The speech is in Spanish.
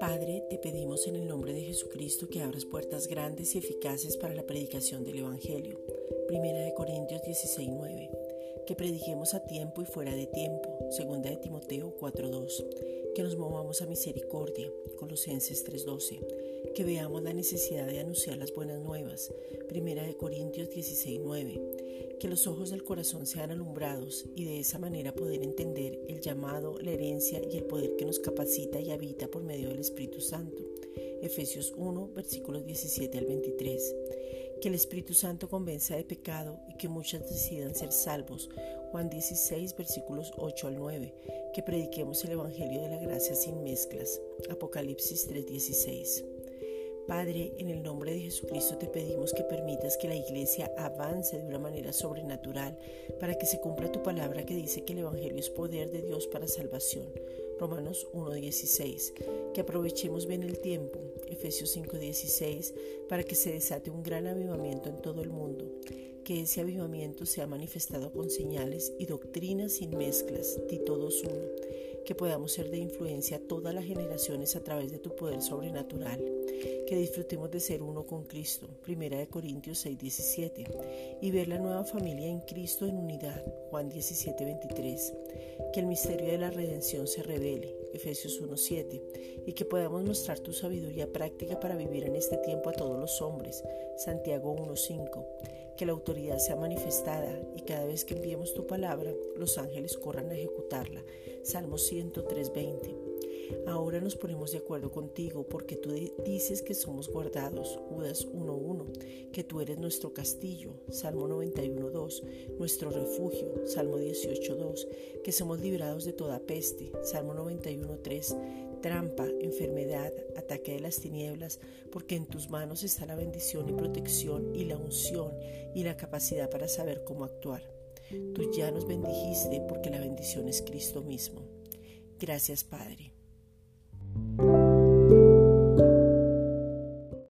Padre, te pedimos en el nombre de Jesucristo que abras puertas grandes y eficaces para la predicación del Evangelio. Primera de Corintios 16:9. Que prediquemos a tiempo y fuera de tiempo. Segunda de Timoteo 4:2. Que nos movamos a misericordia. Colosenses 3:12. Que veamos la necesidad de anunciar las buenas nuevas. Primera de Corintios 16:9 que los ojos del corazón sean alumbrados y de esa manera poder entender el llamado, la herencia y el poder que nos capacita y habita por medio del Espíritu Santo. Efesios 1, versículos 17 al 23. Que el Espíritu Santo convenza de pecado y que muchas decidan ser salvos. Juan 16, versículos 8 al 9. Que prediquemos el Evangelio de la gracia sin mezclas. Apocalipsis 3:16. Padre, en el nombre de Jesucristo te pedimos que permitas que la iglesia avance de una manera sobrenatural para que se cumpla tu palabra que dice que el Evangelio es poder de Dios para salvación. Romanos 1.16. Que aprovechemos bien el tiempo. Efesios 5.16. Para que se desate un gran avivamiento en todo el mundo. Que ese avivamiento sea manifestado con señales y doctrinas sin mezclas. Tito 2.1. Que podamos ser de influencia a todas las generaciones a través de tu poder sobrenatural. Que disfrutemos de ser uno con Cristo, Primera de Corintios 6, 17, y ver la nueva familia en Cristo en unidad, Juan 17, 23, que el misterio de la redención se revele, Efesios 1, 7, y que podamos mostrar tu sabiduría práctica para vivir en este tiempo a todos los hombres, Santiago 1, 5, que la autoridad sea manifestada y cada vez que enviemos tu palabra, los ángeles corran a ejecutarla, Salmo 103, 20 Ahora nos ponemos de acuerdo contigo porque tú dices que somos guardados, Judas 1.1, que tú eres nuestro castillo, Salmo 91.2, nuestro refugio, Salmo 18.2, que somos librados de toda peste, Salmo 91.3, trampa, enfermedad, ataque de las tinieblas, porque en tus manos está la bendición y protección y la unción y la capacidad para saber cómo actuar. Tú ya nos bendijiste porque la bendición es Cristo mismo. Gracias Padre.